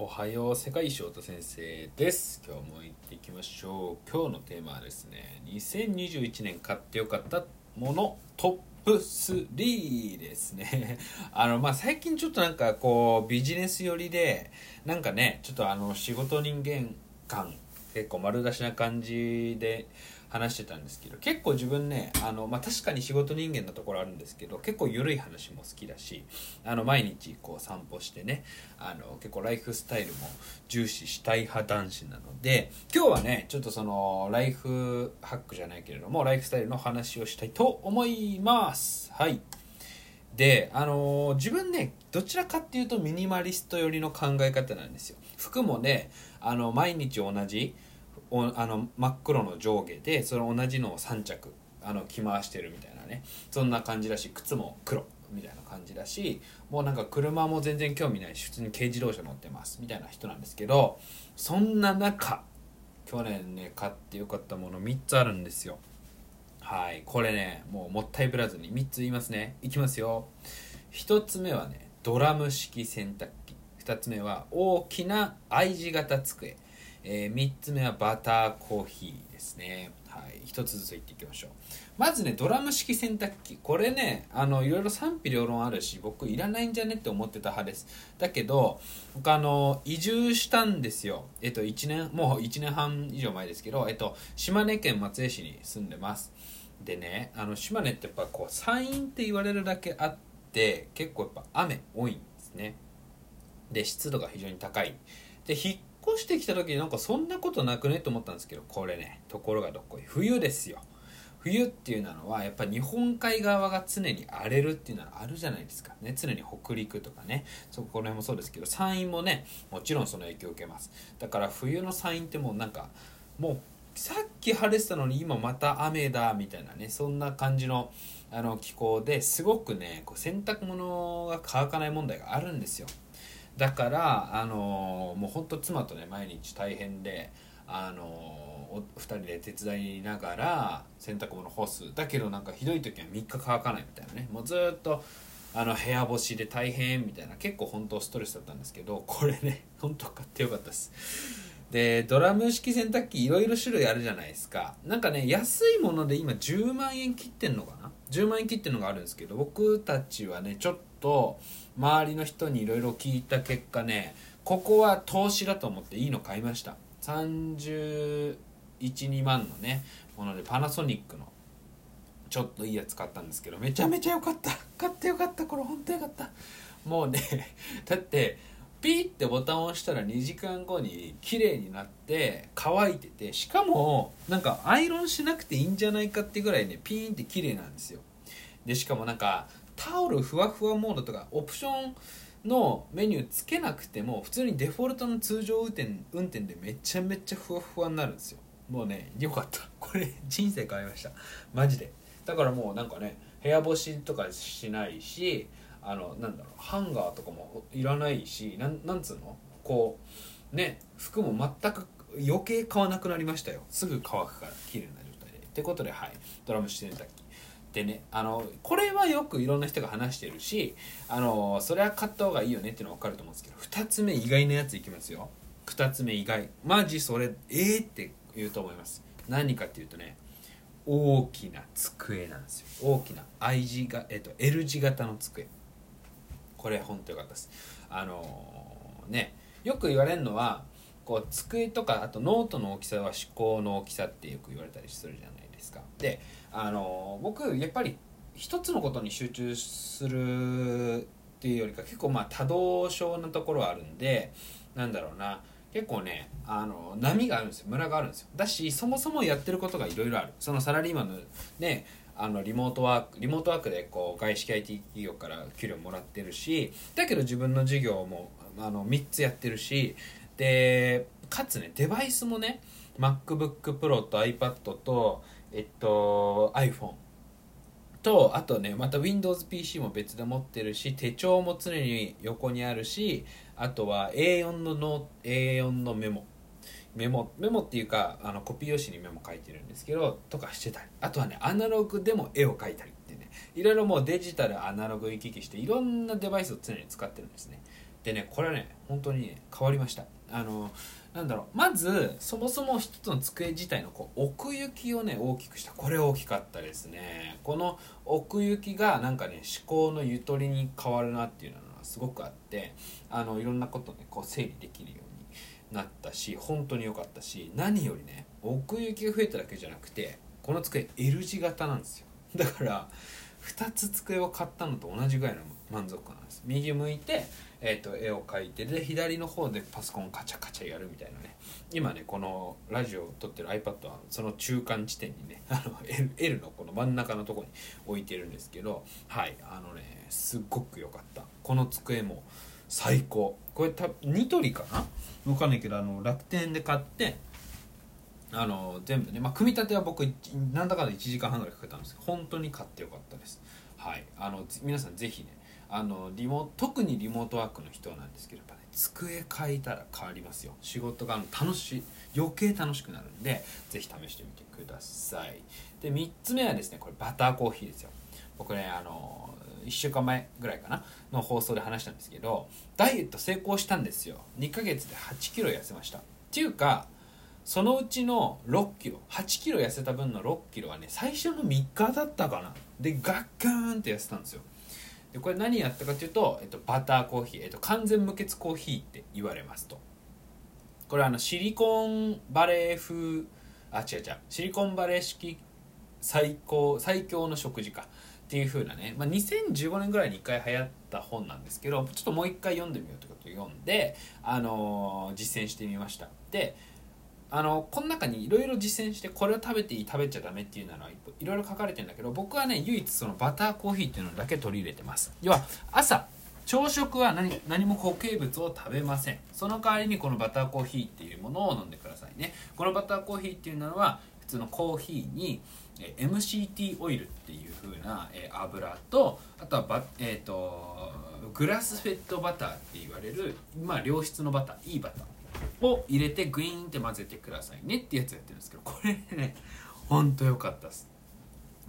おはよう世界翔太先生です。今日も行っていきましょう。今日のテーマはですね2021年買ってよかったものトップ3ですね。あのまあ最近ちょっとなんかこうビジネス寄りでなんかねちょっとあの仕事人間感結構丸出しな感じで話してたんですけど結構自分ねあの、まあ、確かに仕事人間のところあるんですけど結構緩い話も好きだしあの毎日こう散歩してねあの結構ライフスタイルも重視したい派男子なので今日はねちょっとそのライフハックじゃないけれどもライフスタイルの話をしたいと思います。はい。であの、自分ねどちらかっていうとミニマリスト寄りの考え方なんですよ。服もねあの毎日同じおあの真っ黒の上下でその同じのを3着あの着回してるみたいなね。そんな感じだし靴も黒みたいな感じだしもうなんか車も全然興味ないし普通に軽自動車乗ってますみたいな人なんですけどそんな中去年ね買ってよかったもの3つあるんですよ。はいこれねもうもったいぶらずに3つ言いますね。いきますよ。1つ目はねドラム式洗濯機。2つ目は大きな I 字型机えー、3つ目はバターコーヒーですね。はい。1つずついっていきましょう。まずね、ドラム式洗濯機。これね、あの、いろいろ賛否両論あるし、僕いらないんじゃねって思ってた派です。だけど、僕あの、移住したんですよ。えっと、1年、もう1年半以上前ですけど、えっと、島根県松江市に住んでます。でね、あの、島根ってやっぱこう、山陰って言われるだけあって、結構やっぱ雨多いんですね。で、湿度が非常に高い。で、引っ越してきた時になんかそんなことなくねと思ったんですけどこれねところがどっこい。冬ですよ。冬っていうのはやっぱ日本海側が常に荒れるっていうのはあるじゃないですか。ね常に北陸とかね。そこら辺もそうですけど山陰もねもちろんその影響を受けます。だから冬の山陰ってもうなんかもうさっき晴れてたのに今また雨だみたいなねそんな感じのあの気候ですごくねこう洗濯物が乾かない問題があるんですよ。だからあのもうほんと妻とね毎日大変であの2人で手伝いながら洗濯物干す。だけどなんかひどい時は3日乾かないみたいなね。もうずっとあの部屋干しで大変みたいな。結構本当ストレスだったんですけどこれね本当買ってよかったです。でドラム式洗濯機いろいろ種類あるじゃないですか。なんかね安いもので今10万円切ってんのかな？10万円切ってんのがあるんですけど僕たちはねちょっと周りの人にいろいろ聞いた結果ねここは投資だと思っていいの買いました。312万のねものでパナソニックのちょっといいやつ買ったんですけどめちゃめちゃ良かった。買ってよかった。これ本当よかった。もうね だってピーってボタンを押したら2時間後に綺麗になって乾いててしかもなんかアイロンしなくていいんじゃないかってぐらいねピーンって綺麗なんですよ。でしかもなんかタオルふわふわモードとかオプションのメニューつけなくても普通にデフォルトの通常運転運転でめちゃめちゃふわふわになるんですよ。もうねよかった。これ人生変えました。マジで。だからもうなんかね部屋干しとかしないしあのなんだろうハンガーとかもいらないしなんなんつうの？こうね服も全く余計買わなくなりましたよ。すぐ乾くから綺麗な状態で。ってことではい。ドラムしてたっけ？でねあのこれはよくいろんな人が話してるしあのそれは買った方がいいよねっていうのは分かると思うんですけど2つ目意外なやついきますよ。2つ目意外。マジそれえー、って言うと思います。何かっていうとね大きな机なんですよ。大きな I 字が、えっと、L 字型の机。これ本当よかったです。あのー、ねよく言われるのはこう机とかあとノートの大きさは思考の大きさってよく言われたりするじゃないですか。であの僕やっぱり一つのことに集中するっていうよりか結構まあ多動症なところはあるんでなんだろうな。結構ねあの波があるんですよ。ムラがあるんですよ。だしそもそもやってることがいろいろある。そのサラリーマンのねあのリモートワークリモートワークでこう外資系 IT 企業から給料もらってるしだけど自分の授業もあの3つやってるしでかつねデバイスもね MacBookPro と iPad とえっと iPhone とあとねまた WindowsPC も別で持ってるし手帳も常に横にあるしあとは A4 の A4 のメモ。メモメモっていうかあのコピー用紙にメモ書いてるんですけどとかしてたり。あとはねアナログでも絵を描いたりってね。いろいろもうデジタルアナログ行き来していろんなデバイスを常に使ってるんですね。でねこれはね本当にね変わりました。あのなんだろう。まずそもそも一つの机自体のこう奥行きをね大きくした。これ大きかったですね。この奥行きがなんかね思考のゆとりに変わるなっていうのがすごくあってあのいろんなことねこう整理できるようになったし本当に良かったし何よりね奥行きが増えただけじゃなくてこの机 L 字型なんですよ。だから2つ机を買ったのと同じぐらいの満足感なんです。右向いて、えーと、絵を描いてで左の方でパソコンカチャカチャやるみたいなね。今ねこのラジオを撮ってる iPad はその中間地点にね あの L, L のこの真ん中のとこに置いてるんですけどはいあのねすっごく良かった。この机も最高。これたニトリかな？分かんないけどあの楽天で買ってあの全部ね、まあ、組み立ては僕なんだかんだ1時間半ぐらいかけたんですけど本当に買ってよかったです。はい。あの皆さんぜひねあのリモ特にリモートワークの人なんですけどやっぱね机変えたら変わりますよ。仕事が楽しい余計楽しくなるんでぜひ試してみてください。で3つ目はですねこれバターコーヒーですよ。僕ねあの1週間前ぐらいかなの放送で話したんですけどダイエット成功したんですよ。2ヶ月で8キロ痩せました。っていうかそのうちの6キロ8キロ痩せた分の6キロはね最初の3日だったかな。でガッガーンって痩せたんですよ。でこれ何やったかというと、えっと、バターコーヒー、えっと、完全無欠コーヒーって言われますと。これあのシリコンバレー風あ違う違うシリコンバレー式最高最強の食事か。っていう風なね、まあ、2015年ぐらいに1回流行った本なんですけどちょっともう一回読んでみようってことを読んで、あのー、実践してみました。であのこの中にいろいろ実践してこれを食べていい食べちゃダメっていうのはいろいろ書かれてるんだけど僕はね唯一そのバターコーヒーっていうのだけ取り入れてます。要は朝朝食は何何も固形物を食べません。その代わりにこのバターコーヒーっていうものを飲んでくださいね。このバターコーヒーっていうのは普通のコーヒーに MCT オイルっていう風な油とあとはバ、えーと、グラスフェッドバターって言われる、まあ、良質のバターいいバターを入れてグイーンって混ぜてくださいねってやつやってるんですけどこれねほんと良かったです。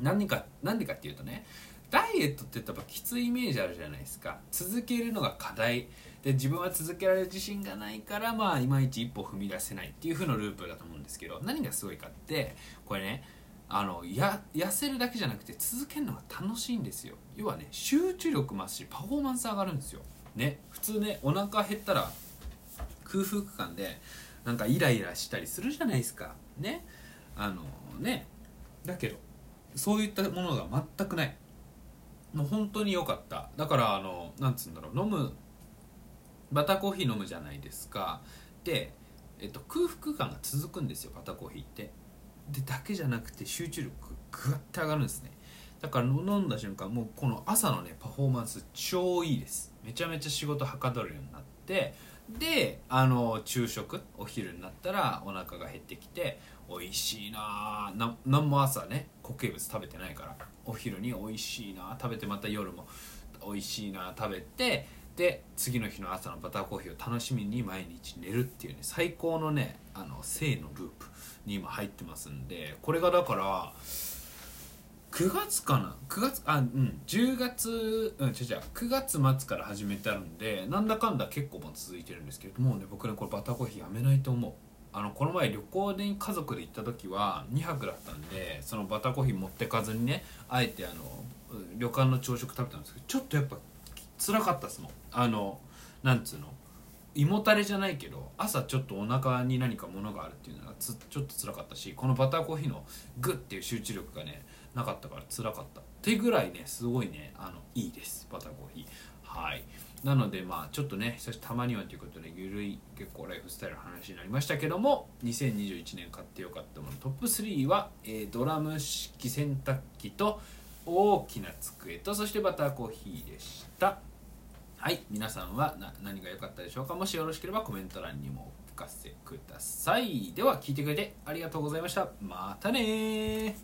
何か何でかっていうとねダイエットってやっぱきついイメージあるじゃないですか。続けるのが課題。で自分は続けられる自信がないからまあいまいち一歩踏み出せないっていう風のループだと思うんですけど何がすごいかってこれねあのや痩せるだけじゃなくて続けるのが楽しいんですよ。要はね集中力増すしパフォーマンス上がるんですよ。ね普通ねお腹減ったら空腹感でなんかイライラしたりするじゃないですか。ねあのねだけどそういったものが全くない。もう本当に良かった。だからあのなんつうんだろう飲むバターコーヒー飲むじゃないですか。で、えっと、空腹感が続くんですよバターコーヒーって。でだけじゃなくて集中力グッて上がるんですね。だから飲んだ瞬間もうこの朝のねパフォーマンス超いいです。めちゃめちゃ仕事はかどるようになってであの昼食お昼になったらお腹が減ってきて美味しいなな何も朝ね固形物食べてないからお昼に美味しいな食べてまた夜も美味しいな食べてで次の日の朝のバターコーヒーを楽しみに毎日寝るっていうね最高のねあの性のループに今入ってますんでこれがだから9月かな？9月あうん10月うん違う違う9月末から始めてあるんでなんだかんだ結構も続いてるんですけどもうね僕ねこれバターコーヒーやめないと思う。あのこの前旅行で家族で行った時は2泊だったんでそのバターコーヒー持ってかずにねあえてあの旅館の朝食食べたんですけどちょっとやっぱ辛かったっすもん。あのなんつうの？胃もたれじゃないけど朝ちょっとお腹に何かものがあるっていうのがちょっと辛かったしこのバターコーヒーのグッっていう集中力がねなかったから辛かった。ってぐらいねすごいねあのいいです。バターコーヒー。はい。なのでまあちょっとねたまにはということでゆるい結構ライフスタイルの話になりましたけども2021年買ってよかったもの。トップ3は、えー、ドラム式洗濯機と大きな机とそしてバターコーヒーでした。はい皆さんは何が良かったでしょうか？もしよろしければコメント欄にもお聞かせください。では聞いてくれてありがとうございました。またね